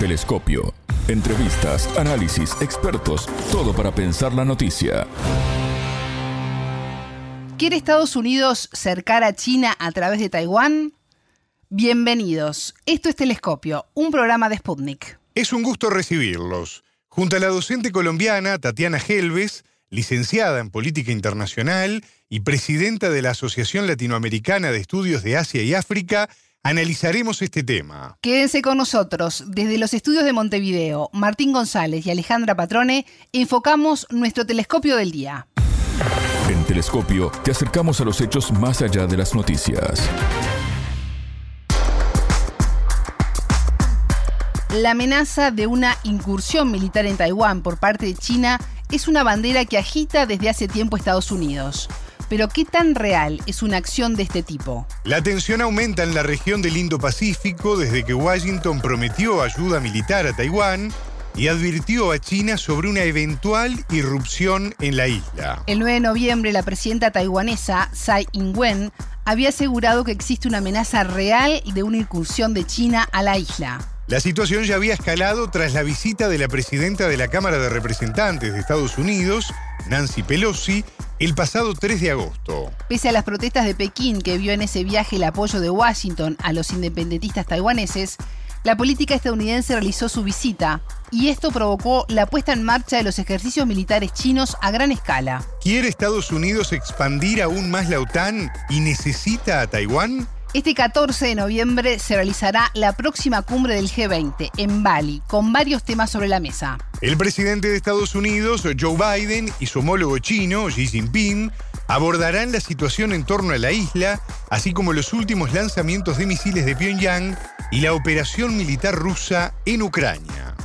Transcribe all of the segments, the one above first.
Telescopio. Entrevistas, análisis, expertos, todo para pensar la noticia. ¿Quiere Estados Unidos cercar a China a través de Taiwán? Bienvenidos. Esto es Telescopio, un programa de Sputnik. Es un gusto recibirlos. Junto a la docente colombiana Tatiana Helves, licenciada en Política Internacional y presidenta de la Asociación Latinoamericana de Estudios de Asia y África, analizaremos este tema. Quédense con nosotros. Desde los estudios de Montevideo, Martín González y Alejandra Patrone, enfocamos nuestro telescopio del día. En Telescopio te acercamos a los hechos más allá de las noticias. La amenaza de una incursión militar en Taiwán por parte de China es una bandera que agita desde hace tiempo Estados Unidos. Pero ¿qué tan real es una acción de este tipo? La tensión aumenta en la región del Indo-Pacífico desde que Washington prometió ayuda militar a Taiwán y advirtió a China sobre una eventual irrupción en la isla. El 9 de noviembre, la presidenta taiwanesa Tsai Ing-wen había asegurado que existe una amenaza real de una incursión de China a la isla. La situación ya había escalado tras la visita de la presidenta de la Cámara de Representantes de Estados Unidos, Nancy Pelosi, el pasado 3 de agosto. Pese a las protestas de Pekín que vio en ese viaje el apoyo de Washington a los independentistas taiwaneses, la política estadounidense realizó su visita y esto provocó la puesta en marcha de los ejercicios militares chinos a gran escala. ¿Quiere Estados Unidos expandir aún más la OTAN y necesita a Taiwán? Este 14 de noviembre se realizará la próxima cumbre del G20 en Bali, con varios temas sobre la mesa. El presidente de Estados Unidos, Joe Biden, y su homólogo chino, Xi Jinping, abordarán la situación en torno a la isla, así como los últimos lanzamientos de misiles de Pyongyang y la operación militar rusa en Ucrania.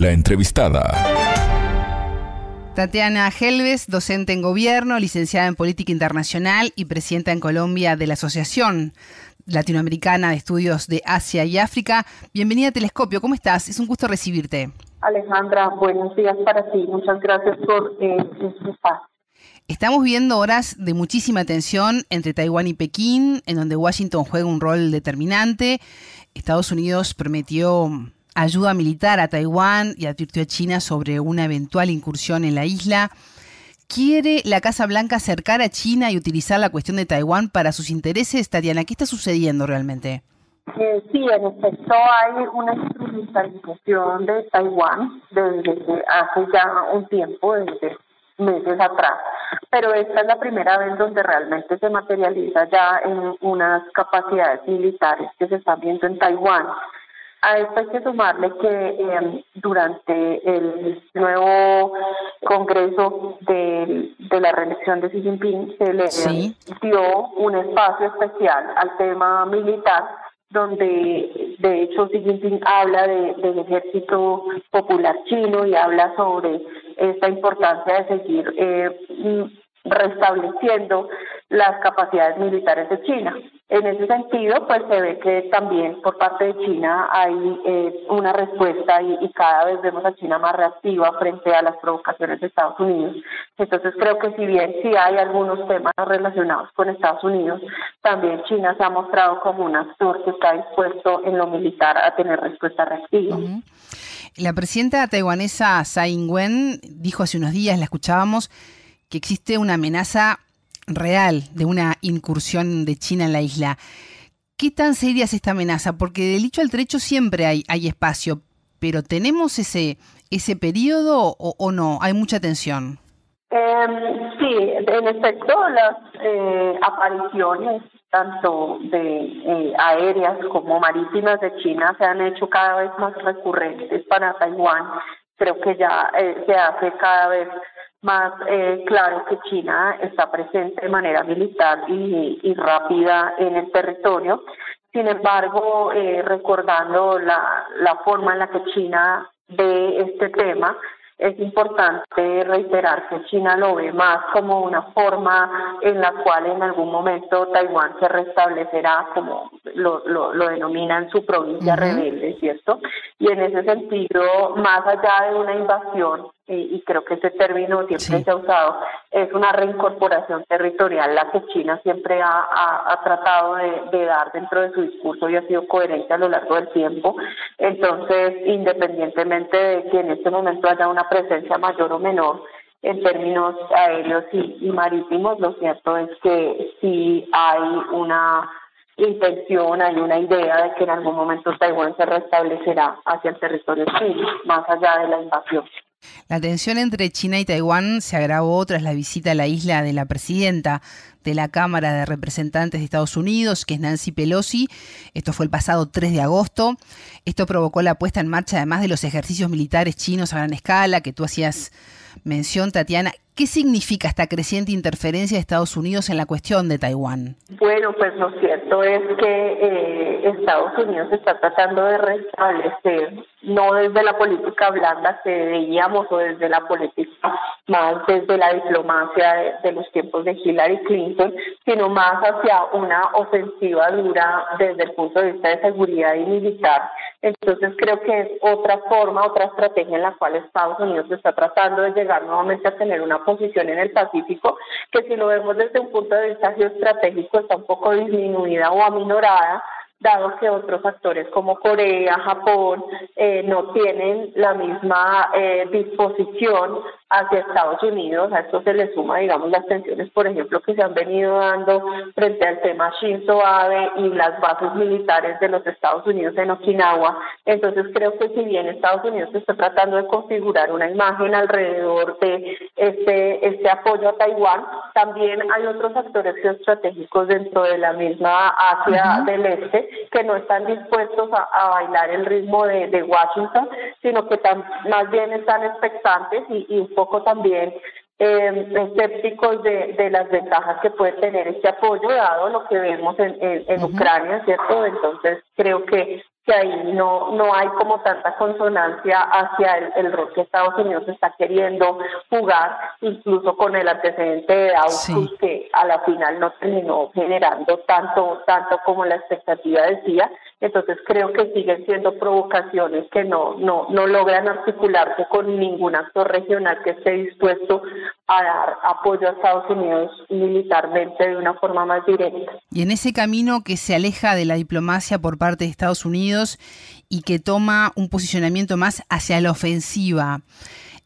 La entrevistada. Tatiana Helves, docente en gobierno, licenciada en política internacional y presidenta en Colombia de la Asociación Latinoamericana de Estudios de Asia y África. Bienvenida a Telescopio, ¿cómo estás? Es un gusto recibirte. Alejandra, buenos días para ti. Muchas gracias por eh, este espacio. Estamos viendo horas de muchísima tensión entre Taiwán y Pekín, en donde Washington juega un rol determinante. Estados Unidos prometió ayuda militar a Taiwán y advirtió a China sobre una eventual incursión en la isla. ¿Quiere la Casa Blanca acercar a China y utilizar la cuestión de Taiwán para sus intereses? Tatiana, ¿qué está sucediendo realmente? Eh, sí, en efecto hay una instrumentalización de Taiwán desde hace ya un tiempo, desde meses atrás, pero esta es la primera vez donde realmente se materializa ya en unas capacidades militares que se están viendo en Taiwán. A esto hay que sumarle que em, durante el nuevo Congreso de, la reelección de Xi Jinping se le dio un espacio especial al tema militar donde de hecho Xi Jinping habla de, del ejército popular chino y habla sobre esta importancia de seguir eh, restableciendo las capacidades militares de China. En ese sentido, pues se ve que también por parte de China hay eh, una respuesta y, cada vez vemos a China más reactiva frente a las provocaciones de Estados Unidos. Entonces creo que si bien sí hay algunos temas relacionados con Estados Unidos, también China se ha mostrado como un actor que está dispuesto en lo militar a tener respuesta reactiva. La presidenta taiwanesa Tsai Ing-wen dijo hace unos días, la escuchábamos, que existe una amenaza real de una incursión de China en la isla. ¿Qué tan seria es esta amenaza? Porque del dicho al trecho siempre hay, hay espacio, pero ¿tenemos ese, ese periodo o, no? ¿Hay mucha tensión? Em, sí, en efecto, las eh, apariciones tanto de eh, aéreas como marítimas de China se han hecho cada vez más recurrentes para Taiwán. Creo que ya eh, se hace cada vez más eh, claro que China está presente de manera militar y, rápida en el territorio. Sin embargo, eh, recordando la, la forma en la que China ve este tema, es importante reiterar que China lo ve más como una forma en la cual en algún momento Taiwán se restablecerá, como lo, lo, lo denominan su provincia rebelde, ¿cierto? Y en ese sentido, más allá de una invasión eh, y creo que ese término siempre se ha usado, es una reincorporación territorial, la que China siempre ha, tratado de, dar dentro de su discurso y ha sido coherente a lo largo del tiempo. Entonces, independientemente de que en este momento haya una presencia mayor o menor, en términos aéreos y, marítimos, lo cierto es que sí hay una intención, hay una idea de que en algún momento Taiwán se restablecerá hacia el territorio chino, más allá de la invasión. La tensión entre China y Taiwán se agravó tras la visita a la isla de la presidenta de la Cámara de Representantes de Estados Unidos, que es Nancy Pelosi. Esto fue el pasado 3 de agosto. Esto provocó la puesta en marcha, además de los ejercicios militares chinos a gran escala, que tú hacías mención, Tatiana. ¿Qué significa esta creciente interferencia de Estados Unidos en la cuestión de Taiwán? Bueno, pues lo cierto es que eh, Estados Unidos está tratando de restablecer, no desde la política blanda que veíamos o desde la política más desde la diplomacia de, los tiempos de Hillary Clinton, sino más hacia una ofensiva dura desde el punto de vista de seguridad y militar. Entonces creo que es otra forma, otra estrategia en la cual Estados Unidos está tratando de llegar nuevamente a tener una posición en el Pacífico que si lo vemos desde un punto de vista geoestratégico está un poco disminuida o aminorada dado que otros actores como Corea, Japón, eh, no tienen la misma eh, disposición hacia Estados Unidos. A esto se le suma, digamos, las tensiones, por ejemplo, que se han venido dando frente al tema Shinzo Abe y las bases militares de los Estados Unidos en Okinawa. Entonces, creo que si bien Estados Unidos está tratando de configurar una imagen alrededor de este, este apoyo a Taiwán, también hay otros actores geoestratégicos dentro de la misma Asia del Este que no están dispuestos a, bailar el ritmo de, de Washington, sino que más bien están expectantes y, y poco también eh, escépticos de, de, las ventajas que puede tener este apoyo, dado lo que vemos en, en, Ucrania, ¿cierto? Entonces creo que que ahí no, no hay como tanta consonancia hacia el, rol que Estados Unidos está queriendo jugar, incluso con el antecedente de AUKUS, que a la final no terminó generando tanto, tanto como la expectativa decía. Entonces creo que siguen siendo provocaciones que no, no, no logran articularse con ningún actor regional que esté dispuesto a dar apoyo a Estados Unidos militarmente de una forma más directa. Y en ese camino que se aleja de la diplomacia por parte de Estados Unidos y que toma un posicionamiento más hacia la ofensiva,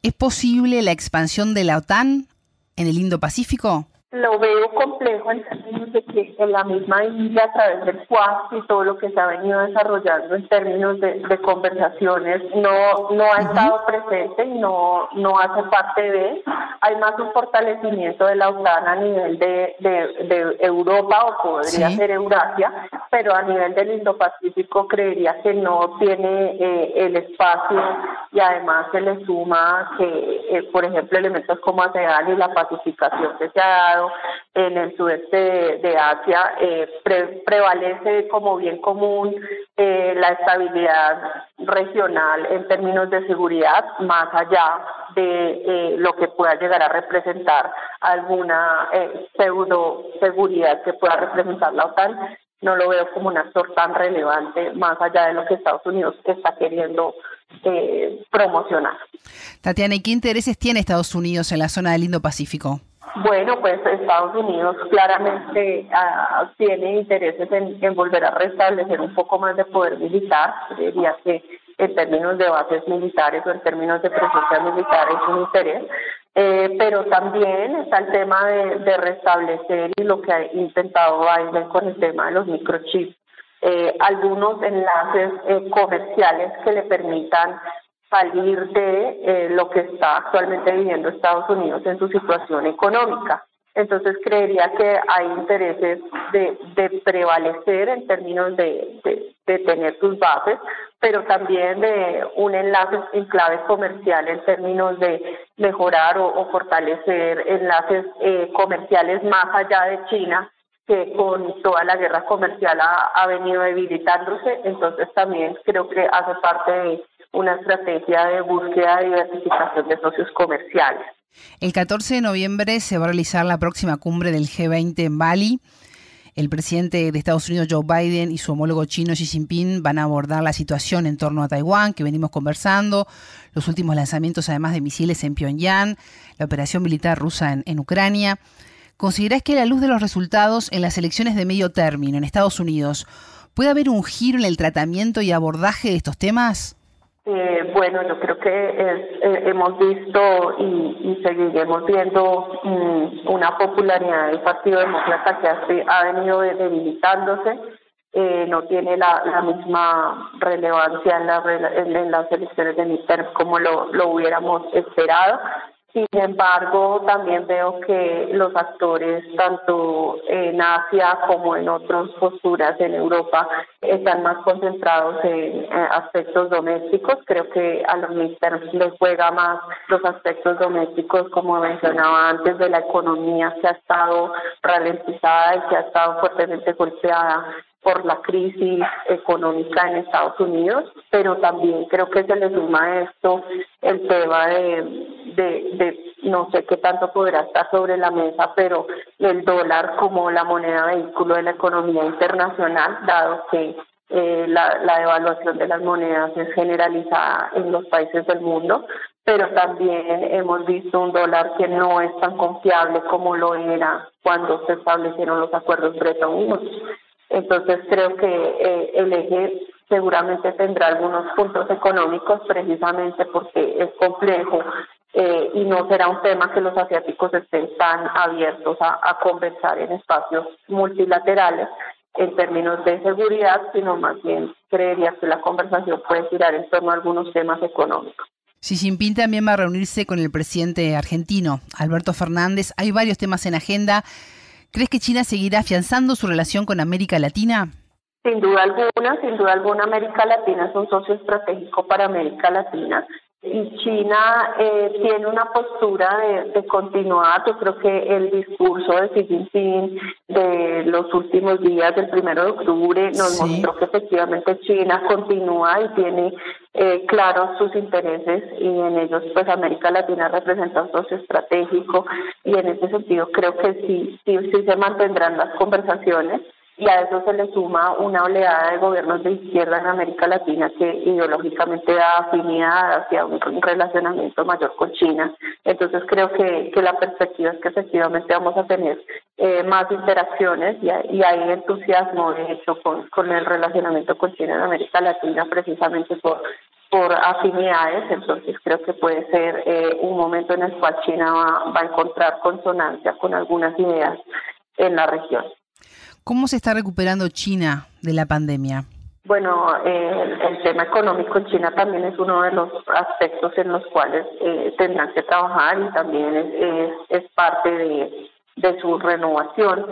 ¿es posible la expansión de la OTAN en el Indo-Pacífico? Lo veo complejo en términos de que en la misma India, a través del Quad y todo lo que se ha venido desarrollando en términos de, conversaciones, no, no ha estado presente y no, no hace parte de. Hay más un fortalecimiento de la OTAN a nivel de, de, Europa o podría ser Eurasia, pero a nivel del Indo-Pacífico creería que no tiene eh, el espacio y además se le suma que, eh, por ejemplo, elementos como ASEAN y la pacificación que se ha dado en el sudeste de, Asia, eh, prevalece como bien común eh, la estabilidad regional en términos de seguridad, más allá de eh, lo que pueda llegar a representar alguna pseudo seguridad que pueda representar la OTAN. No lo veo como un actor tan relevante, más allá de lo que Estados Unidos está queriendo promocionar. Tatiana, ¿y qué intereses tiene Estados Unidos en la zona del Indo-Pacífico? Bueno, pues Estados Unidos claramente ah, tiene intereses en, volver a restablecer un poco más de poder militar. Diría que en términos de bases militares o en términos de presencia militar es un interés. Eh, pero también está el tema de, restablecer y lo que ha intentado Biden con el tema de los microchips. Eh, algunos enlaces eh, comerciales que le permitan salir de eh, lo que está actualmente viviendo Estados Unidos en su situación económica. Entonces creería que hay intereses de, de prevalecer en términos de, tener sus bases, pero también de un enlace en clave comercial en términos de mejorar o, fortalecer enlaces eh, comerciales más allá de China que con toda la guerra comercial ha, ha venido debilitándose, entonces también creo que hace parte de una estrategia de búsqueda de diversificación de socios comerciales. El 14 de noviembre se va a realizar la próxima cumbre del G20 en Bali. El presidente de Estados Unidos, Joe Biden, y su homólogo chino, Xi Jinping, van a abordar la situación en torno a Taiwán, que venimos conversando, los últimos lanzamientos además de misiles en Pyongyang, la operación militar rusa en, en Ucrania. ¿Considerás que a la luz de los resultados en las elecciones de medio término en Estados Unidos, puede haber un giro en el tratamiento y abordaje de estos temas? Eh, bueno, yo creo que eh, hemos visto y, seguiremos viendo mm, una popularidad del Partido Demócrata que ha, venido debilitándose, eh, no tiene la, misma relevancia en, las elecciones de midterm como lo hubiéramos esperado. Sin embargo, también veo que los actores, tanto en Asia como en otras posturas en Europa, están más concentrados en aspectos domésticos. Creo que a los midterms les juega más los aspectos domésticos, como mencionaba antes, de la economía que ha estado ralentizada y que ha estado fuertemente golpeada por la crisis económica en Estados Unidos, pero también creo que se le suma a esto el tema de, no sé qué tanto podrá estar sobre la mesa, pero el dólar como la moneda vehículo de la economía internacional, dado que eh, la, la devaluación de las monedas es generalizada en los países del mundo, pero también hemos visto un dólar que no es tan confiable como lo era cuando se establecieron los acuerdos Bretton Woods. Entonces creo que eh, el eje seguramente tendrá algunos puntos económicos precisamente porque es complejo eh, y no será un tema que los asiáticos estén tan abiertos a, conversar en espacios multilaterales en términos de seguridad, sino más bien creería que la conversación puede girar en torno a algunos temas económicos. Xi Jinping también va a reunirse con el presidente argentino, Alberto Fernández. Hay varios temas en agenda. ¿Crees que China seguirá afianzando su relación con América Latina? Sin duda alguna, sin duda alguna, América Latina es un socio estratégico para América Latina y China eh, tiene una postura de, continuar. Yo creo que el discurso de Xi Jinping de los últimos días del primero de octubre nos mostró que efectivamente China continúa y tiene eh, claros sus intereses y en ellos pues América Latina representa un socio estratégico y en ese sentido creo que sí, sí, sí se mantendrán las conversaciones y a eso se le suma una oleada de gobiernos de izquierda en América Latina que ideológicamente da afinidad hacia un relacionamiento mayor con China. Entonces creo que, que la perspectiva es que efectivamente vamos a tener eh, más interacciones y, hay entusiasmo de hecho con, con el relacionamiento con China en América Latina precisamente por por afinidades, entonces creo que puede ser eh, un momento en el cual China va, va a encontrar consonancia con algunas ideas en la región. ¿Cómo se está recuperando China de la pandemia? Bueno, eh, el, tema económico en China también es uno de los aspectos en los cuales eh, tendrán que trabajar y también es, es parte de, su renovación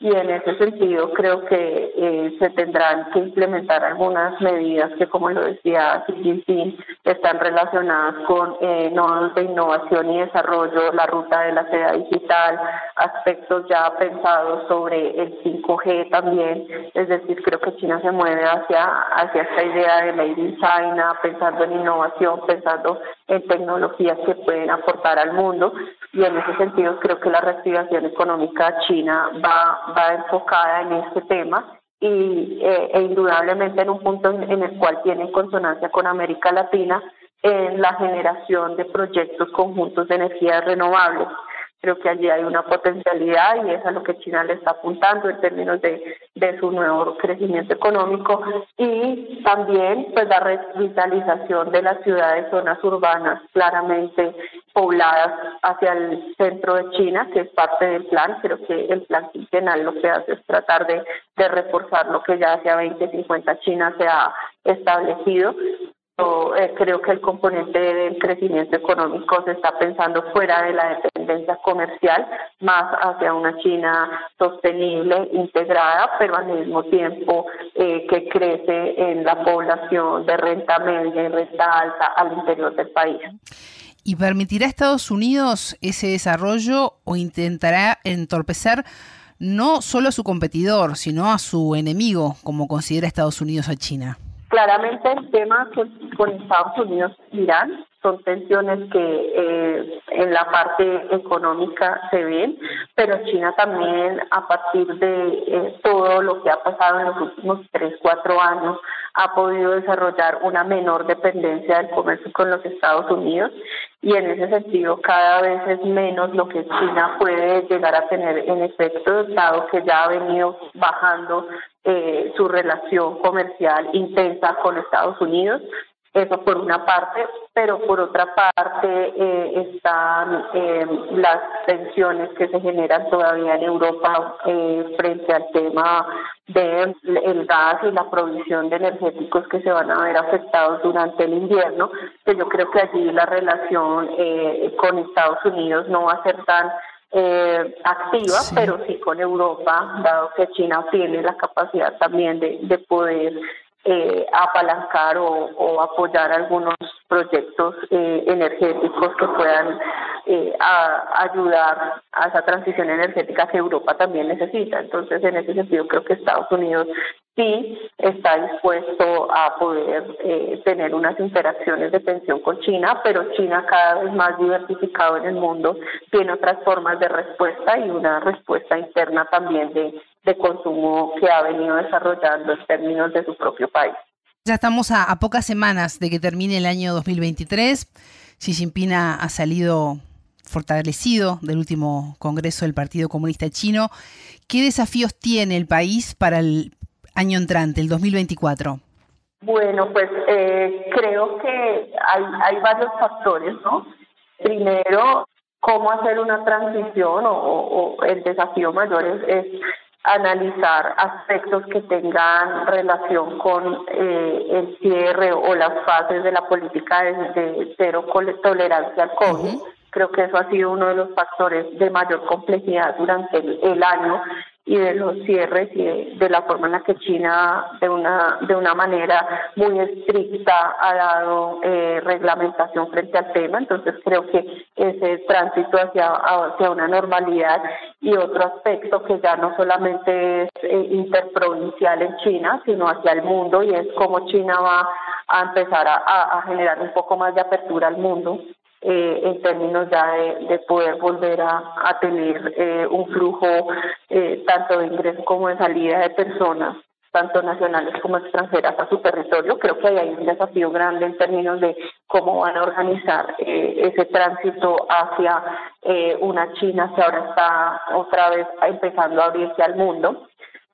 y en ese sentido creo que eh, se tendrán que implementar algunas medidas que, como lo decía Xi Jinping, están relacionadas con eh, nodos de innovación y desarrollo, la ruta de la seda digital, aspectos ya pensados sobre el 5G también, es decir, creo que China se mueve hacia, hacia esta idea de Made in China, pensando en innovación, pensando en tecnologías que pueden aportar al mundo. Y en ese sentido creo que la reactivación económica china va va enfocada en este tema y eh, e indudablemente en un punto en, el cual tiene consonancia con América Latina en la generación de proyectos conjuntos de energías renovables. Creo que allí hay una potencialidad y es a lo que China le está apuntando en términos de, de su nuevo crecimiento económico y también pues la revitalización de las ciudades, zonas urbanas claramente pobladas hacia el centro de China, que es parte del plan. Creo que el plan quinquenal lo que hace es tratar de, de reforzar lo que ya hacia 2050 China se ha establecido eh, creo que el componente del crecimiento económico se está pensando fuera de la dependencia comercial, más hacia una China sostenible, integrada, pero al mismo tiempo eh, que crece en la población de renta media y renta alta al interior del país. ¿Y permitirá Estados Unidos ese desarrollo o intentará entorpecer no solo a su competidor, sino a su enemigo, como considera Estados Unidos a China? Claramente el tema con, Estados Unidos Irán son tensiones que eh, en la parte económica se ven, pero China también a partir de eh, todo lo que ha pasado en los últimos tres, cuatro años ha podido desarrollar una menor dependencia del comercio con los Estados Unidos y en ese sentido cada vez es menos lo que China puede llegar a tener en efecto, dado que ya ha venido bajando eh, su relación comercial intensa con Estados Unidos. Eso por una parte, pero por otra parte eh, están eh, las tensiones que se generan todavía en Europa eh, frente al tema del el gas y la provisión de energéticos que se van a ver afectados durante el invierno, que yo creo que allí la relación eh, con Estados Unidos no va a ser tan eh, activa, pero sí con Europa, dado que China tiene la capacidad también de, de poder eh, apalancar o, apoyar algunos proyectos eh, energéticos que puedan eh, ayudar a esa transición energética que Europa también necesita. Entonces, en ese sentido, creo que Estados Unidos sí está dispuesto a poder eh, tener unas interacciones de tensión con China, pero China cada vez más diversificado en el mundo tiene otras formas de respuesta y una respuesta interna también de, consumo que ha venido desarrollando en términos de su propio país. Ya estamos a, pocas semanas de que termine el año 2023. Xi Jinping ha salido fortalecido del último Congreso del Partido Comunista Chino. ¿Qué desafíos tiene el país para el año entrante, el 2024? Bueno, pues eh, creo que hay, hay varios factores, ¿no? Primero, cómo hacer una transición o, el desafío mayor es, analizar aspectos que tengan relación con eh, el cierre o las fases de la política de, cero tolerancia al COVID. Creo que eso ha sido uno de los factores de mayor complejidad durante el año y de los cierres y de, la forma en la que China de una de una manera muy estricta ha dado eh, reglamentación frente al tema. Entonces creo que ese tránsito hacia hacia una normalidad y otro aspecto que ya no solamente es eh, interprovincial en China sino hacia el mundo y es cómo China va a empezar a generar un poco más de apertura al mundo eh, en términos ya de, poder volver a, tener eh, un flujo eh, tanto de ingreso como de salida de personas, tanto nacionales como extranjeras a su territorio. Creo que ahí hay un desafío grande en términos de cómo van a organizar ese tránsito hacia una China que ahora está otra vez empezando a abrirse al mundo.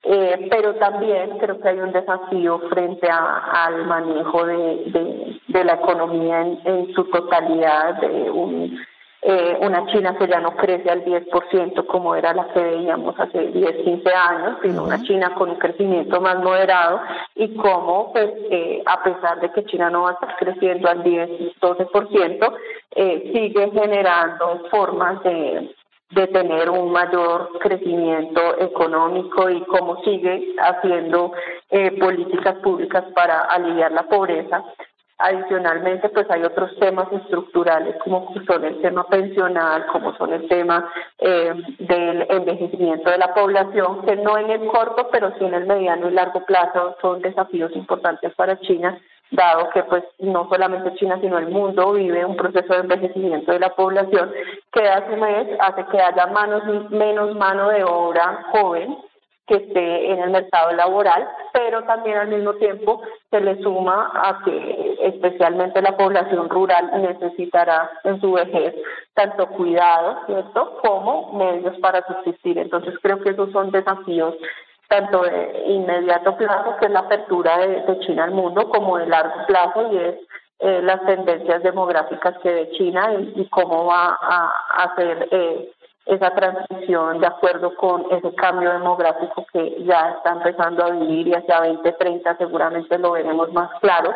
Eh, pero también creo que hay un desafío frente a, al manejo de, de, la economía en, su totalidad, de un, eh, una China que ya no crece al 10% como era la que veíamos hace 10, 15 años, sino una China con un crecimiento más moderado y cómo, pues, eh, a pesar de que China no va a estar creciendo al 10, 12%, eh, sigue generando formas de de tener un mayor crecimiento económico y cómo sigue haciendo eh, políticas públicas para aliviar la pobreza. Adicionalmente, pues hay otros temas estructurales como son el tema pensional, como son el tema eh, del envejecimiento de la población, que no en el corto, pero sí en el mediano y largo plazo son desafíos importantes para China dado que pues no solamente China sino el mundo vive un proceso de envejecimiento de la población que hace mes hace que haya menos mano de obra joven que esté en el mercado laboral, pero también al mismo tiempo se le suma a que especialmente la población rural necesitará en su vejez tanto cuidado, ¿cierto?, como medios para subsistir. Entonces creo que esos son desafíos tanto de inmediato plazo, que es la apertura de, China al mundo, como de largo plazo, y es eh, las tendencias demográficas que ve China y, cómo va a, hacer eh, esa transición de acuerdo con ese cambio demográfico que ya está empezando a vivir y hacia 2030 seguramente lo veremos más claro,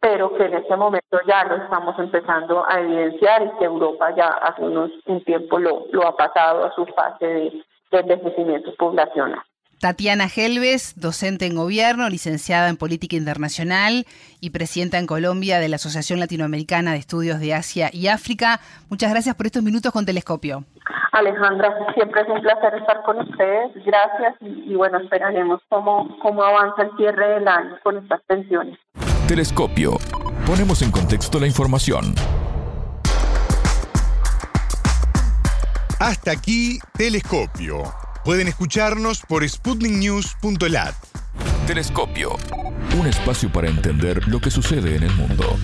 pero que en este momento ya lo estamos empezando a evidenciar y que Europa ya hace unos, un tiempo lo, lo ha pasado a su fase de, de envejecimiento poblacional. Tatiana Helves, docente en gobierno, licenciada en política internacional y presidenta en Colombia de la Asociación Latinoamericana de Estudios de Asia y África. Muchas gracias por estos minutos con Telescopio. Alejandra, siempre es un placer estar con ustedes. Gracias y, bueno, esperaremos cómo, cómo avanza el cierre del año con estas pensiones. Telescopio. Ponemos en contexto la información. Hasta aquí, Telescopio. Pueden escucharnos por sputniknews.lat. Telescopio. Un espacio para entender lo que sucede en el mundo.